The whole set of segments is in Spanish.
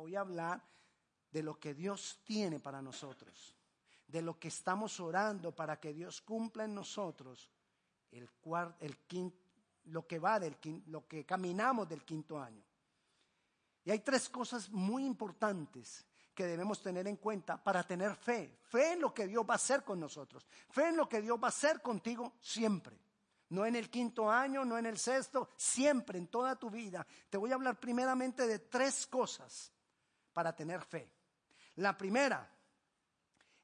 voy a hablar de lo que Dios tiene para nosotros, de lo que estamos orando para que Dios cumpla en nosotros el, el lo que va del lo que caminamos del quinto año. Y hay tres cosas muy importantes que debemos tener en cuenta para tener fe. Fe en lo que Dios va a hacer con nosotros. Fe en lo que Dios va a hacer contigo siempre. No en el quinto año, no en el sexto, siempre, en toda tu vida. Te voy a hablar primeramente de tres cosas para tener fe. La primera,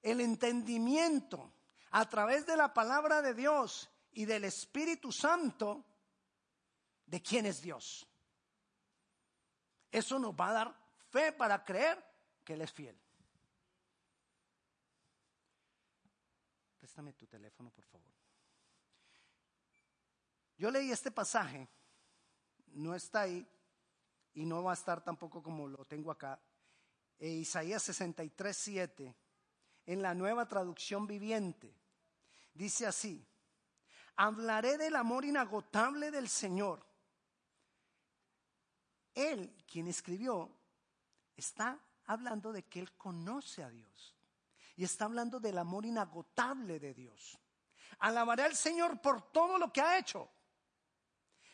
el entendimiento a través de la palabra de Dios y del Espíritu Santo de quién es Dios. Eso nos va a dar fe para creer que Él es fiel. Préstame tu teléfono, por favor. Yo leí este pasaje, no está ahí y no va a estar tampoco como lo tengo acá. E Isaías 63, 7, en la nueva traducción viviente, dice así, hablaré del amor inagotable del Señor. Él, quien escribió, está hablando de que Él conoce a Dios. Y está hablando del amor inagotable de Dios. Alabaré al Señor por todo lo que ha hecho.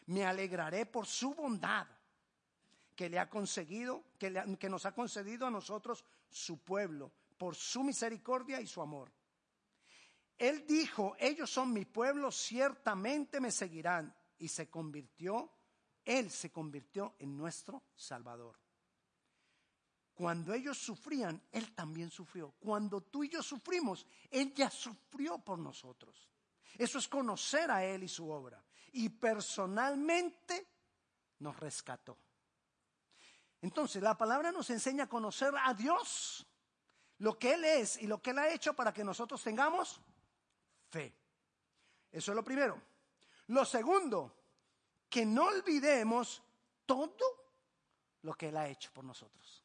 Me alegraré por su bondad que le ha conseguido, que, que nos ha concedido a nosotros su pueblo, por su misericordia y su amor. Él dijo, ellos son mi pueblo, ciertamente me seguirán. Y se convirtió, Él se convirtió en nuestro Salvador. Cuando ellos sufrían, Él también sufrió. Cuando tú y yo sufrimos, Él ya sufrió por nosotros. Eso es conocer a Él y su obra. Y personalmente nos rescató. Entonces, la palabra nos enseña a conocer a Dios, lo que Él es y lo que Él ha hecho para que nosotros tengamos fe. Eso es lo primero. Lo segundo, que no olvidemos todo lo que Él ha hecho por nosotros.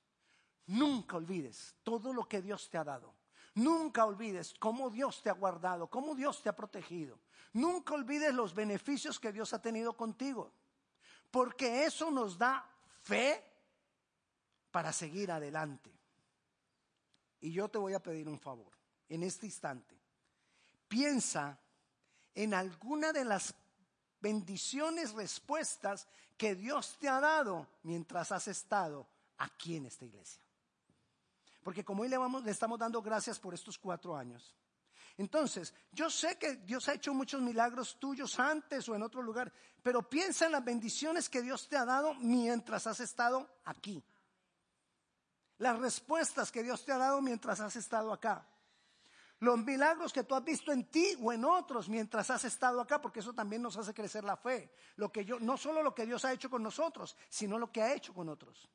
Nunca olvides todo lo que Dios te ha dado. Nunca olvides cómo Dios te ha guardado, cómo Dios te ha protegido. Nunca olvides los beneficios que Dios ha tenido contigo. Porque eso nos da fe para seguir adelante. Y yo te voy a pedir un favor en este instante. Piensa en alguna de las bendiciones, respuestas que Dios te ha dado mientras has estado aquí en esta iglesia. Porque como hoy le, vamos, le estamos dando gracias por estos cuatro años. Entonces, yo sé que Dios ha hecho muchos milagros tuyos antes o en otro lugar, pero piensa en las bendiciones que Dios te ha dado mientras has estado aquí. Las respuestas que Dios te ha dado mientras has estado acá. Los milagros que tú has visto en ti o en otros mientras has estado acá, porque eso también nos hace crecer la fe. Lo que yo, no solo lo que Dios ha hecho con nosotros, sino lo que ha hecho con otros.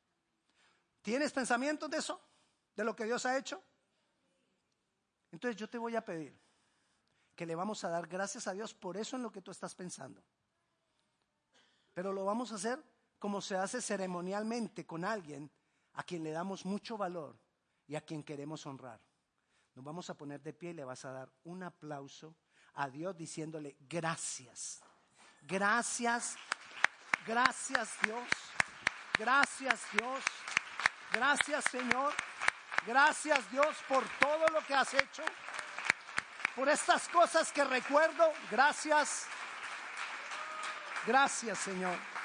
¿Tienes pensamientos de eso? de lo que Dios ha hecho? Entonces yo te voy a pedir que le vamos a dar gracias a Dios por eso en lo que tú estás pensando. Pero lo vamos a hacer como se hace ceremonialmente con alguien a quien le damos mucho valor y a quien queremos honrar. Nos vamos a poner de pie y le vas a dar un aplauso a Dios diciéndole gracias. Gracias, gracias Dios, gracias Dios, gracias Señor. Gracias Dios por todo lo que has hecho, por estas cosas que recuerdo. Gracias. Gracias Señor.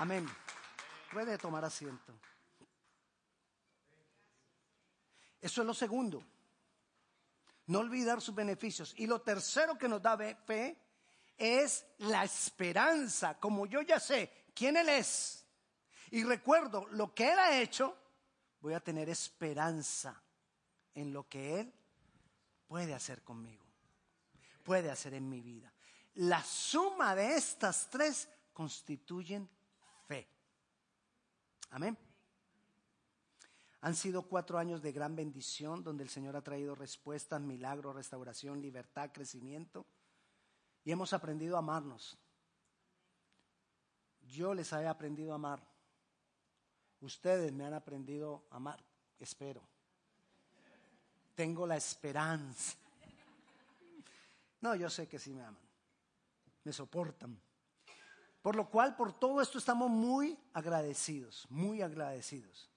Amén. Puede tomar asiento. Eso es lo segundo. No olvidar sus beneficios. Y lo tercero que nos da fe es la esperanza. Como yo ya sé quién Él es y recuerdo lo que Él ha hecho, voy a tener esperanza en lo que Él puede hacer conmigo, puede hacer en mi vida. La suma de estas tres constituyen Amén. Han sido cuatro años de gran bendición donde el Señor ha traído respuestas, milagros, restauración, libertad, crecimiento. Y hemos aprendido a amarnos. Yo les he aprendido a amar. Ustedes me han aprendido a amar, espero. Tengo la esperanza. No, yo sé que sí me aman. Me soportan. Por lo cual, por todo esto estamos muy agradecidos, muy agradecidos.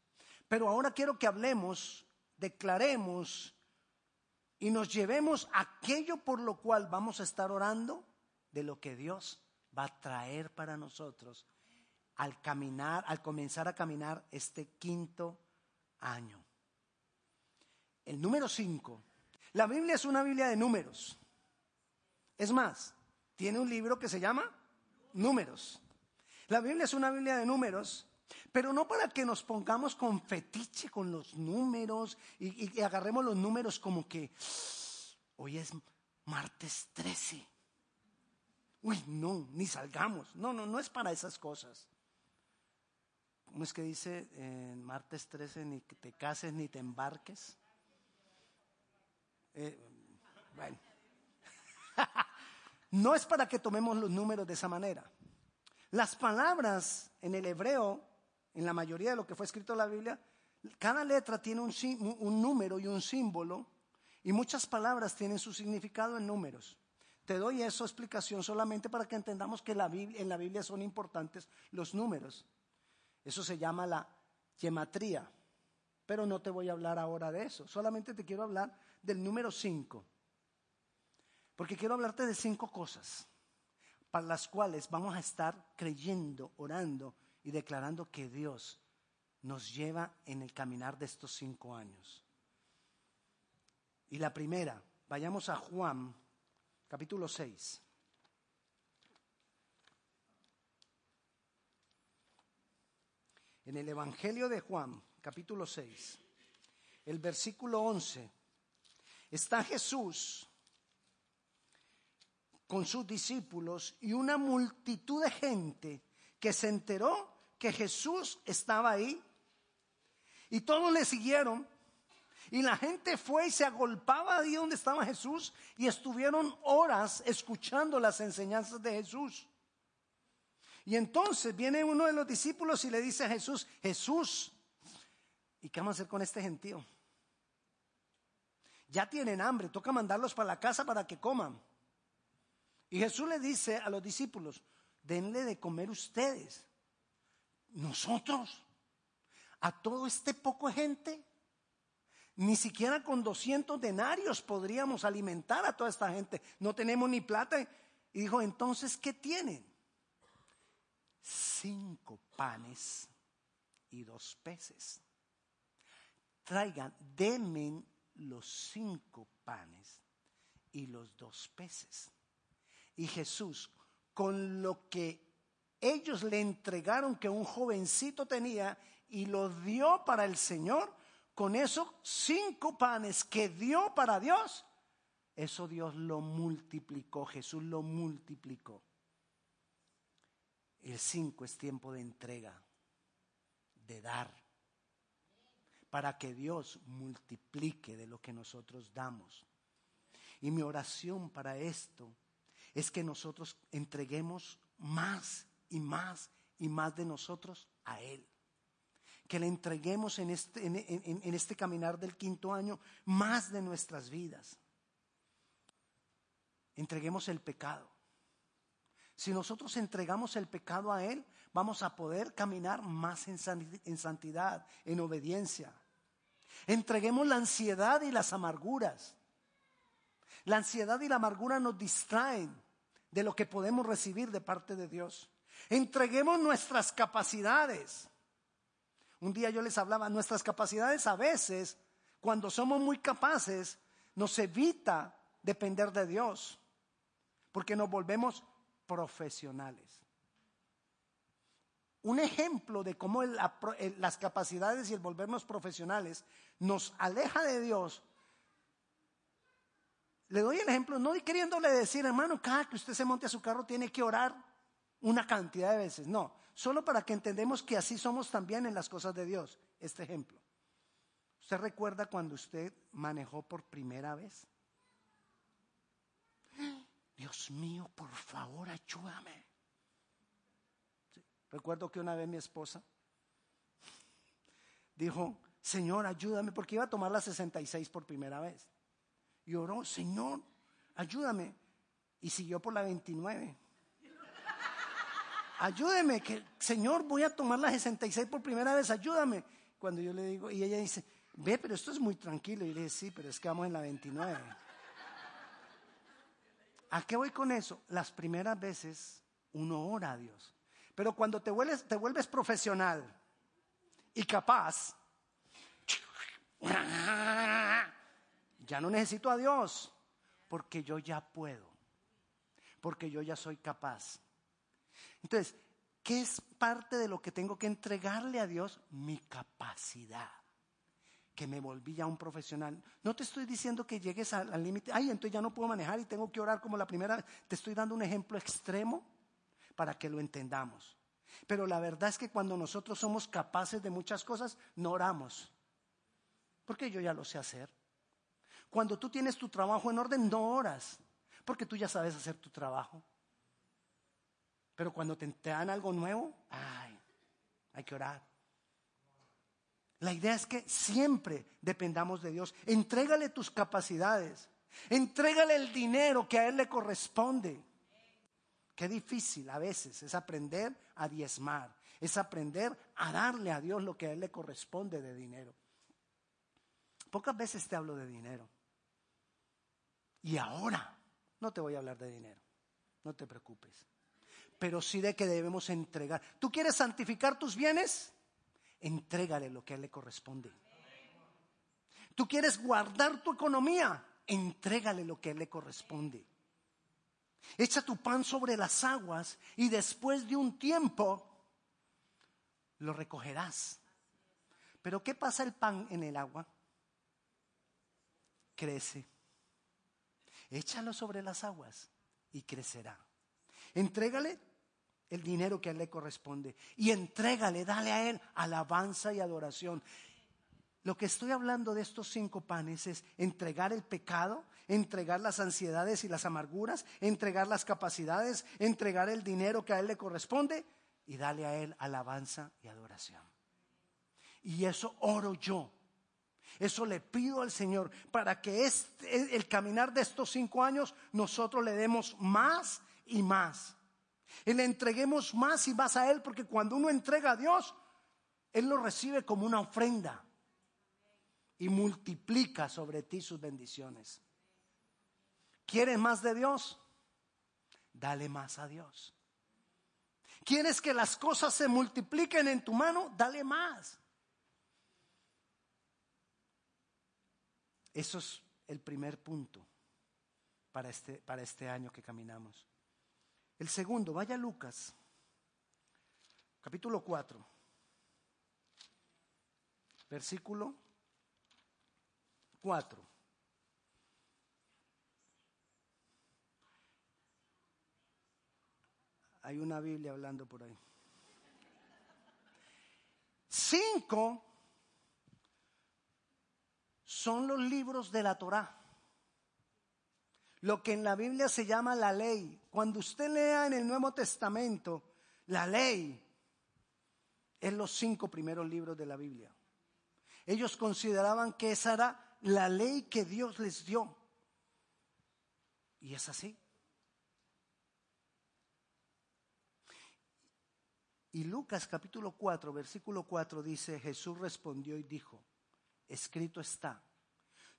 Pero ahora quiero que hablemos, declaremos y nos llevemos aquello por lo cual vamos a estar orando de lo que Dios va a traer para nosotros al caminar, al comenzar a caminar este quinto año. El número cinco. La Biblia es una Biblia de números. Es más, tiene un libro que se llama Números. La Biblia es una Biblia de números, pero no para que nos pongamos con fetiche con los números y, agarremos los números como que hoy es martes 13. Uy, no, ni salgamos. No, no, no es para esas cosas. ¿Cómo es que dice en martes 13 ni te cases ni te embarques? Eh, bueno. no es para que tomemos los números de esa manera. Las palabras en el hebreo, en la mayoría de lo que fue escrito en la Biblia, cada letra tiene un, un número y un símbolo, y muchas palabras tienen su significado en números. Te doy esa explicación solamente para que entendamos que en la Biblia son importantes los números. Eso se llama la gematría. Pero no te voy a hablar ahora de eso. Solamente te quiero hablar del número 5. Porque quiero hablarte de cinco cosas para las cuales vamos a estar creyendo, orando y declarando que Dios nos lleva en el caminar de estos cinco años. Y la primera, vayamos a Juan, capítulo 6. en el Evangelio de Juan, capítulo 6, el versículo 11, está Jesús con sus discípulos y una multitud de gente que se enteró que Jesús estaba ahí. Y todos le siguieron. Y la gente fue y se agolpaba ahí donde estaba Jesús y estuvieron horas escuchando las enseñanzas de Jesús. Y entonces viene uno de los discípulos y le dice a Jesús, Jesús, ¿y qué vamos a hacer con este gentío? Ya tienen hambre, toca mandarlos para la casa para que coman. Y Jesús le dice a los discípulos, denle de comer ustedes. Nosotros, a todo este poco gente, ni siquiera con 200 denarios podríamos alimentar a toda esta gente. No tenemos ni plata. Y dijo, entonces, ¿qué tienen? cinco panes y dos peces. Traigan, denme los cinco panes y los dos peces. Y Jesús, con lo que ellos le entregaron que un jovencito tenía y lo dio para el Señor, con esos cinco panes que dio para Dios, eso Dios lo multiplicó, Jesús lo multiplicó. El cinco es tiempo de entrega, de dar, para que Dios multiplique de lo que nosotros damos. Y mi oración para esto es que nosotros entreguemos más y más y más de nosotros a Él. Que le entreguemos en este, en, este caminar del quinto año más de nuestras vidas. Entreguemos el pecado si nosotros entregamos el pecado a Él, vamos a poder caminar más en santidad, en obediencia. Entreguemos la ansiedad y las amarguras. La ansiedad y la amargura nos distraen de lo que podemos recibir de parte de Dios. Entreguemos nuestras capacidades. Un día yo les hablaba, nuestras capacidades a veces, cuando somos muy capaces, nos evita depender de Dios, porque nos volvemos profesionales. Un ejemplo de cómo las capacidades y el volvernos profesionales nos aleja de Dios. Le doy el ejemplo, no queriéndole decir, hermano, cada que usted se monte a su carro tiene que orar una cantidad de veces. No, solo para que entendamos que así somos también en las cosas de Dios. Este ejemplo. ¿Usted recuerda cuando usted manejó por primera vez? Dios mío, por favor, ayúdame. Recuerdo que una vez mi esposa dijo, Señor, ayúdame, porque iba a tomar la 66 por primera vez. Y oró, Señor, ayúdame. Y siguió por la 29. Ayúdeme, que Señor, voy a tomar la 66 por primera vez, ayúdame. Cuando yo le digo, y ella dice, ve, pero esto es muy tranquilo. Y le dije, sí, pero es que vamos en la 29. ¿A qué voy con eso? Las primeras veces uno ora a Dios. Pero cuando te vuelves, te vuelves profesional y capaz, ya no necesito a Dios, porque yo ya puedo, porque yo ya soy capaz. Entonces, ¿qué es parte de lo que tengo que entregarle a Dios? Mi capacidad que me volví ya un profesional. No te estoy diciendo que llegues al límite, ay, entonces ya no puedo manejar y tengo que orar como la primera vez. Te estoy dando un ejemplo extremo para que lo entendamos. Pero la verdad es que cuando nosotros somos capaces de muchas cosas, no oramos. Porque yo ya lo sé hacer. Cuando tú tienes tu trabajo en orden, no oras. Porque tú ya sabes hacer tu trabajo. Pero cuando te, te dan algo nuevo, ay, hay que orar. La idea es que siempre dependamos de Dios. Entrégale tus capacidades. Entrégale el dinero que a Él le corresponde. Qué difícil a veces es aprender a diezmar, es aprender a darle a Dios lo que a Él le corresponde de dinero. Pocas veces te hablo de dinero. Y ahora no te voy a hablar de dinero, no te preocupes. Pero sí de que debemos entregar. ¿Tú quieres santificar tus bienes? entrégale lo que a él le corresponde. Tú quieres guardar tu economía, entrégale lo que a él le corresponde. Echa tu pan sobre las aguas y después de un tiempo lo recogerás. Pero ¿qué pasa el pan en el agua? Crece. Échalo sobre las aguas y crecerá. Entrégale el dinero que a él le corresponde. Y entrégale, dale a él alabanza y adoración. Lo que estoy hablando de estos cinco panes es entregar el pecado, entregar las ansiedades y las amarguras, entregar las capacidades, entregar el dinero que a él le corresponde y dale a él alabanza y adoración. Y eso oro yo. Eso le pido al Señor para que este, el caminar de estos cinco años nosotros le demos más y más y le entreguemos más y más a Él, porque cuando uno entrega a Dios, Él lo recibe como una ofrenda y multiplica sobre ti sus bendiciones. ¿Quieres más de Dios? Dale más a Dios. ¿Quieres que las cosas se multipliquen en tu mano? Dale más. Eso es el primer punto para este, para este año que caminamos. El segundo, vaya Lucas, capítulo 4, versículo 4. Hay una Biblia hablando por ahí. Cinco son los libros de la Torá lo que en la Biblia se llama la ley. Cuando usted lea en el Nuevo Testamento la ley, es los cinco primeros libros de la Biblia. Ellos consideraban que esa era la ley que Dios les dio. Y es así. Y Lucas capítulo 4, versículo 4 dice, Jesús respondió y dijo, escrito está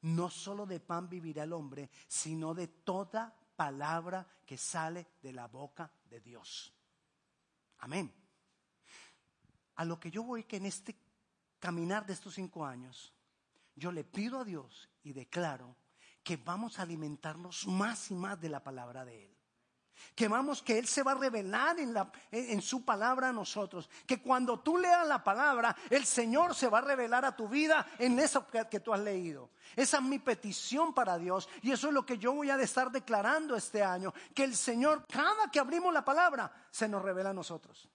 no solo de pan vivirá el hombre, sino de toda palabra que sale de la boca de Dios. Amén. A lo que yo voy que en este caminar de estos cinco años, yo le pido a Dios y declaro que vamos a alimentarnos más y más de la palabra de Él. Que vamos, que Él se va a revelar en, la, en, su palabra a nosotros. Que cuando tú leas la palabra, el Señor se va a revelar a tu vida en eso que, que, tú has leído. Esa es mi petición para Dios. Y eso es lo que yo voy a estar declarando este año. Que el Señor, cada que abrimos la palabra, se nos revela a nosotros.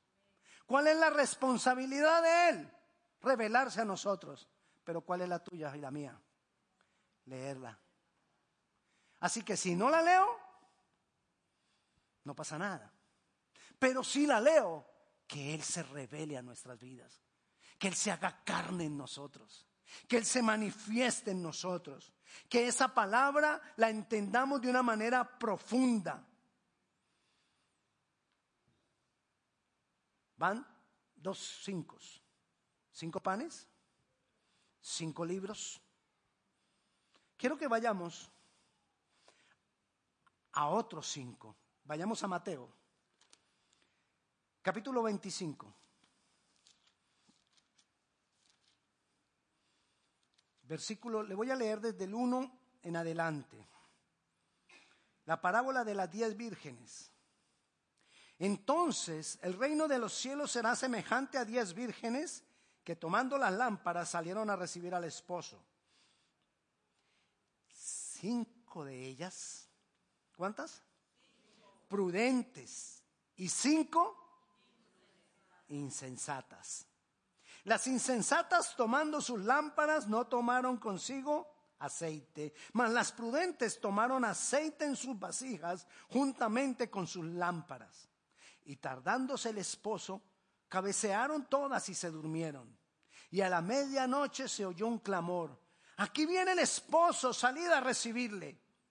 ¿Cuál es la responsabilidad de Él? Revelarse a nosotros. pero ¿cuál es la tuya y la mía? Leerla. Así que si no la leo, no pasa nada. Pero si la leo, que Él se revele a nuestras vidas, que Él se haga carne en nosotros, que Él se manifieste en nosotros, que esa palabra la entendamos de una manera profunda. Van dos cinco, cinco panes, cinco libros. Quiero que vayamos a otros cinco. Vayamos a Mateo, capítulo 25. Versículo, le voy a leer desde el 1 en adelante. La parábola de las diez vírgenes. Entonces el reino de los cielos será semejante a diez vírgenes que tomando las lámparas salieron a recibir al esposo. Cinco de ellas, ¿cuántas? Prudentes y cinco insensatas. Las insensatas tomando sus lámparas no tomaron consigo aceite, mas las prudentes tomaron aceite en sus vasijas juntamente con sus lámparas. Y tardándose el esposo, cabecearon todas y se durmieron. Y a la medianoche se oyó un clamor. Aquí viene el esposo, salid a recibirle.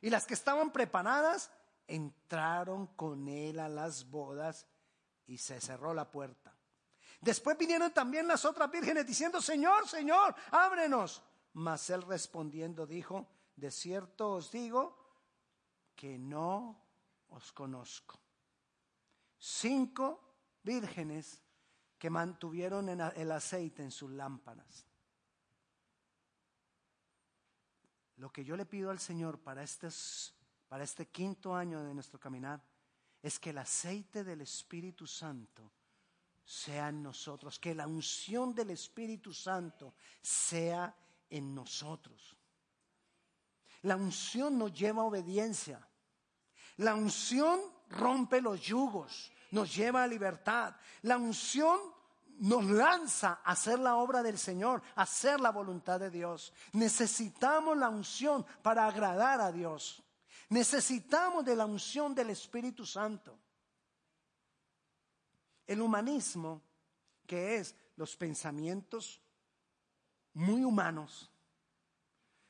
y las que estaban preparadas entraron con él a las bodas y se cerró la puerta. Después vinieron también las otras vírgenes diciendo, Señor, Señor, ábrenos. Mas él respondiendo dijo, de cierto os digo que no os conozco. Cinco vírgenes que mantuvieron el aceite en sus lámparas. Lo que yo le pido al Señor para este, para este quinto año de nuestro caminar es que el aceite del Espíritu Santo sea en nosotros, que la unción del Espíritu Santo sea en nosotros. La unción nos lleva a obediencia. La unción rompe los yugos, nos lleva a libertad. La unción nos lanza a hacer la obra del Señor, a hacer la voluntad de Dios. Necesitamos la unción para agradar a Dios. Necesitamos de la unción del Espíritu Santo. El humanismo, que es los pensamientos muy humanos,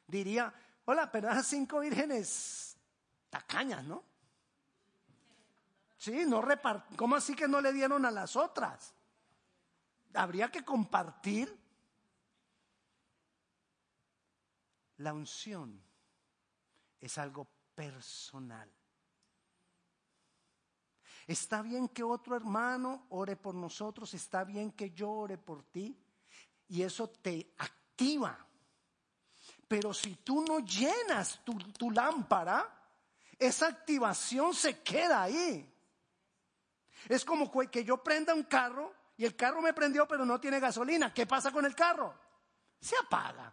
diría, hola, pero esas cinco vírgenes tacañas, ¿no? Sí, no repart ¿Cómo así que no le dieron a las otras? Habría que compartir la unción. Es algo personal. Está bien que otro hermano ore por nosotros, está bien que yo ore por ti y eso te activa. Pero si tú no llenas tu, lámpara, esa activación se queda ahí. Es como que yo prenda un carro y el carro me prendió pero no tiene gasolina. ¿Qué pasa con el carro? Se apaga.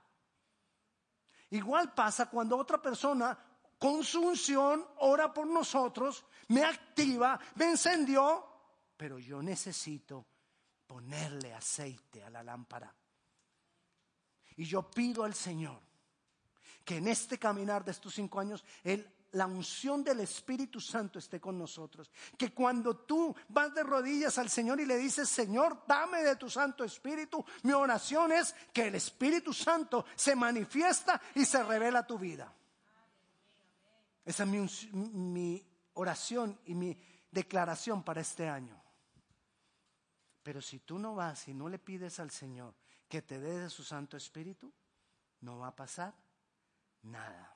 Igual pasa cuando otra persona con su unción ora por nosotros, me activa, me encendió, pero yo necesito ponerle aceite a la lámpara. Y yo pido al Señor que en este caminar de estos cinco años, la unción del Espíritu Santo esté con nosotros. Que cuando tú vas de rodillas al Señor y le dices, Señor, dame de tu Santo Espíritu, mi oración es que el Espíritu Santo se manifiesta y se revela tu vida. Esa es mi, oración y mi declaración para este año. Pero si tú no vas y no le pides al Señor que te dé de su Santo Espíritu, no va a pasar nada.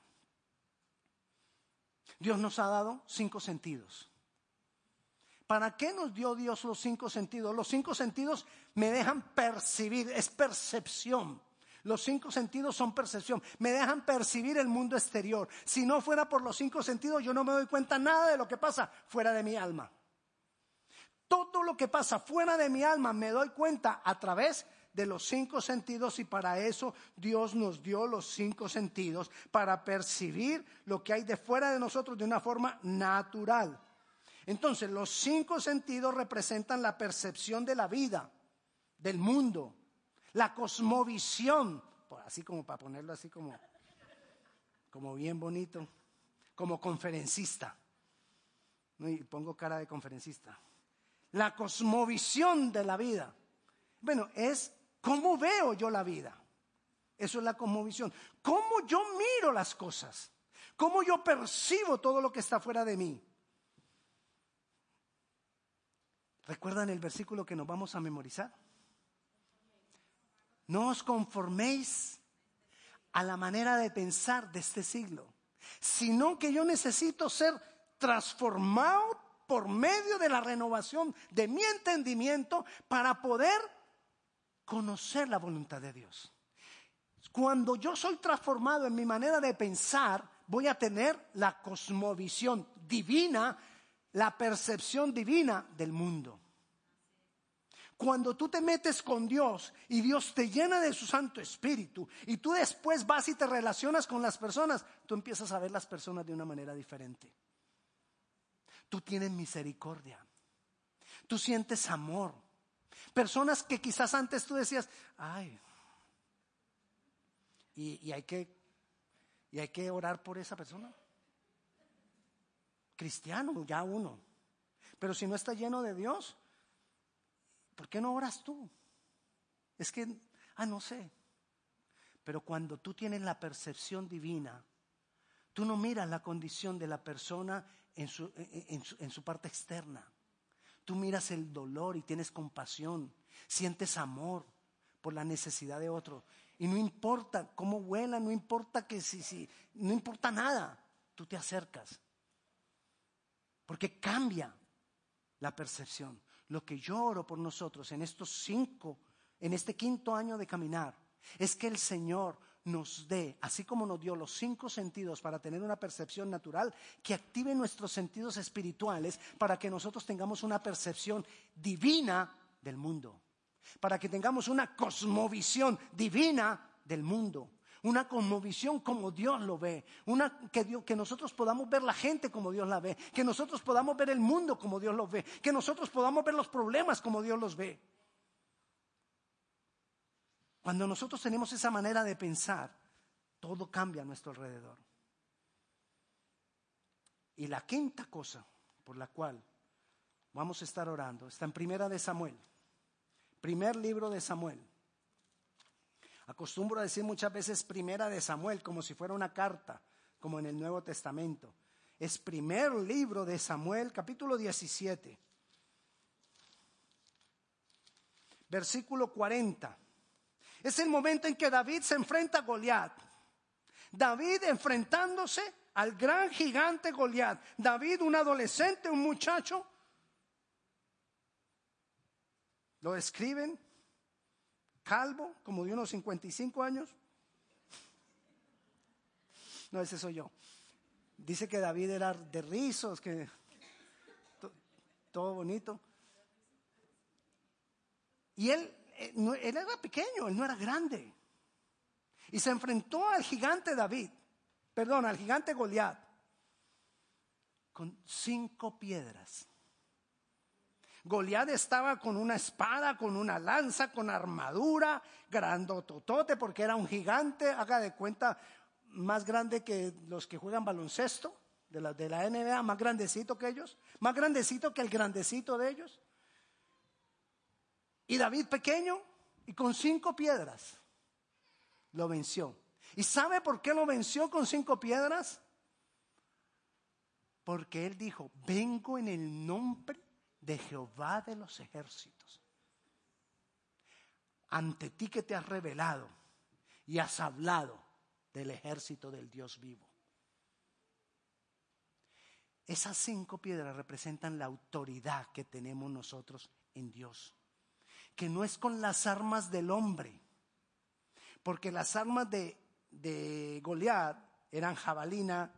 Dios nos ha dado cinco sentidos. ¿Para qué nos dio Dios los cinco sentidos? Los cinco sentidos me dejan percibir, es percepción. Los cinco sentidos son percepción, me dejan percibir el mundo exterior. Si no fuera por los cinco sentidos, yo no me doy cuenta nada de lo que pasa fuera de mi alma. Todo lo que pasa fuera de mi alma me doy cuenta a través de los cinco sentidos y para eso Dios nos dio los cinco sentidos, para percibir lo que hay de fuera de nosotros de una forma natural. Entonces, los cinco sentidos representan la percepción de la vida, del mundo, la cosmovisión, así como para ponerlo así como, como bien bonito, como conferencista. Y pongo cara de conferencista. La cosmovisión de la vida. Bueno, es cómo veo yo la vida. Eso es la cosmovisión. Cómo yo miro las cosas. Cómo yo percibo todo lo que está fuera de mí. ¿Recuerdan el versículo que nos vamos a memorizar? No os conforméis a la manera de pensar de este siglo, sino que yo necesito ser transformado por medio de la renovación de mi entendimiento para poder conocer la voluntad de Dios. Cuando yo soy transformado en mi manera de pensar, voy a tener la cosmovisión divina, la percepción divina del mundo. Cuando tú te metes con Dios y Dios te llena de su Santo Espíritu y tú después vas y te relacionas con las personas, tú empiezas a ver las personas de una manera diferente. Tú tienes misericordia. Tú sientes amor. Personas que quizás antes tú decías, ay, y, hay, que, y hay que orar por esa persona. Cristiano, ya uno. Pero si no está lleno de Dios, ¿por qué no oras tú? Es que, ah, no sé. Pero cuando tú tienes la percepción divina, tú no miras la condición de la persona en su, en su, parte externa. Tú miras el dolor y tienes compasión, sientes amor por la necesidad de otro. Y no importa cómo huela, no importa que si, si, no importa nada, tú te acercas. Porque cambia la percepción lo que yo oro por nosotros en estos cinco, en este quinto año de caminar, es que el Señor nos dé, así como nos dio los cinco sentidos para tener una percepción natural, que active nuestros sentidos espirituales para que nosotros tengamos una percepción divina del mundo, para que tengamos una cosmovisión divina del mundo. Una conmovisión como Dios lo ve, una, que, que nosotros podamos ver la gente como Dios la ve, que nosotros podamos ver el mundo como Dios lo ve, que nosotros podamos ver los problemas como Dios los ve. Cuando nosotros tenemos esa manera de pensar, todo cambia a nuestro alrededor. Y la quinta cosa por la cual vamos a estar orando está en Primera de Samuel, primer libro de Samuel. Acostumbro a decir muchas veces primera de Samuel como si fuera una carta, como en el Nuevo Testamento. Es primer libro de Samuel, capítulo 17, versículo 40. Es el momento en que David se enfrenta a Goliat. David enfrentándose al gran gigante Goliat. David, un adolescente, un muchacho. Lo describen calvo, como de unos 55 años. No, ese soy yo. Dice que David era de rizos, que todo bonito. Y él, él era pequeño, él no era grande. Y se enfrentó al gigante David, perdón, al gigante Goliat, con cinco piedras. Goliat estaba con una espada, con una lanza, con armadura, grandototote, porque era un gigante, haga de cuenta, más grande que los que juegan baloncesto de la, de la NBA, más grandecito que ellos, más grandecito que el grandecito de ellos. Y David pequeño y con cinco piedras lo venció. ¿Y sabe por qué lo venció con cinco piedras? Porque él dijo, vengo en el nombre de Jehová de los ejércitos. Ante ti que te has revelado y has hablado del ejército del Dios vivo. Esas cinco piedras representan la autoridad que tenemos nosotros en Dios, que no es con las armas del hombre, Porque las armas de, de Goliat eran jabalina,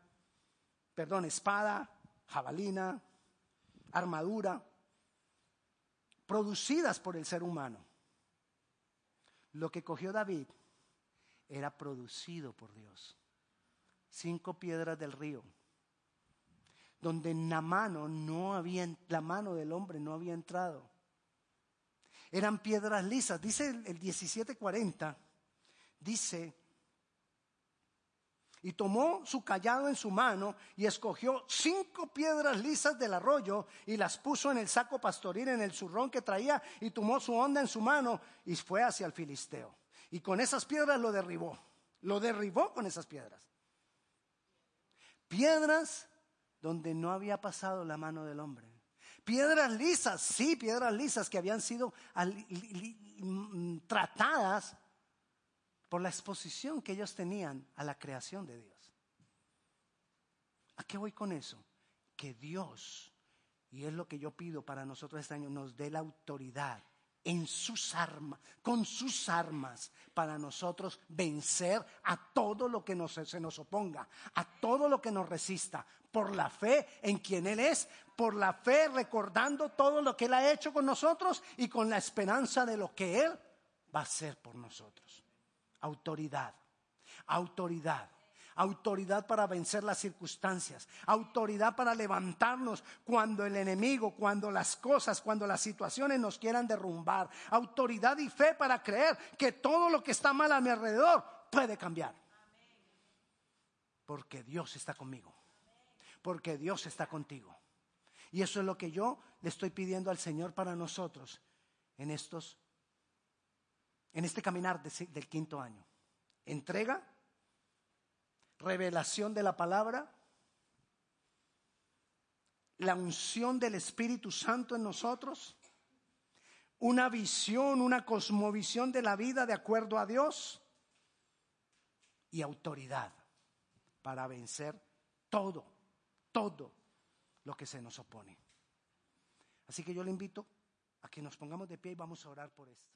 perdón, espada, jabalina, armadura, producidas por el ser humano. Lo que cogió David era producido por Dios. Cinco piedras del río, donde en la mano no había, la mano del hombre no había entrado. Eran piedras lisas. Dice el, el 1740, dice y tomó su callado en su mano y escogió cinco piedras lisas del arroyo y las puso en el saco pastoril en el zurrón que traía y tomó su onda en su mano y fue hacia el filisteo. Y con esas piedras lo derribó. Lo derribó con esas piedras. Piedras donde no había pasado la mano del hombre. Piedras lisas, sí, piedras lisas que habían sido mm, tratadas por la exposición que ellos tenían a la creación de Dios. ¿A qué voy con eso? Que Dios, y es lo que yo pido para nosotros este año, nos dé la autoridad en sus armas, con sus armas, para nosotros vencer a todo lo que nos, se nos oponga, a todo lo que nos resista, por la fe en quien Él es, por la fe recordando todo lo que Él ha hecho con nosotros y con la esperanza de lo que Él va a hacer por nosotros autoridad, autoridad. Autoridad para vencer las circunstancias, autoridad para levantarnos cuando el enemigo, cuando las cosas, cuando las situaciones nos quieran derrumbar, autoridad y fe para creer que todo lo que está mal a mi alrededor puede cambiar. Porque Dios está conmigo, porque Dios está contigo. Y eso es lo que yo le estoy pidiendo al Señor para nosotros en estos en este caminar del quinto año. Entrega, revelación de la palabra, la unción del Espíritu Santo en nosotros, una visión, una cosmovisión de la vida de acuerdo a Dios y autoridad para vencer todo, todo lo que se nos opone. Así que yo le invito a que nos pongamos de pie y vamos a orar por esto.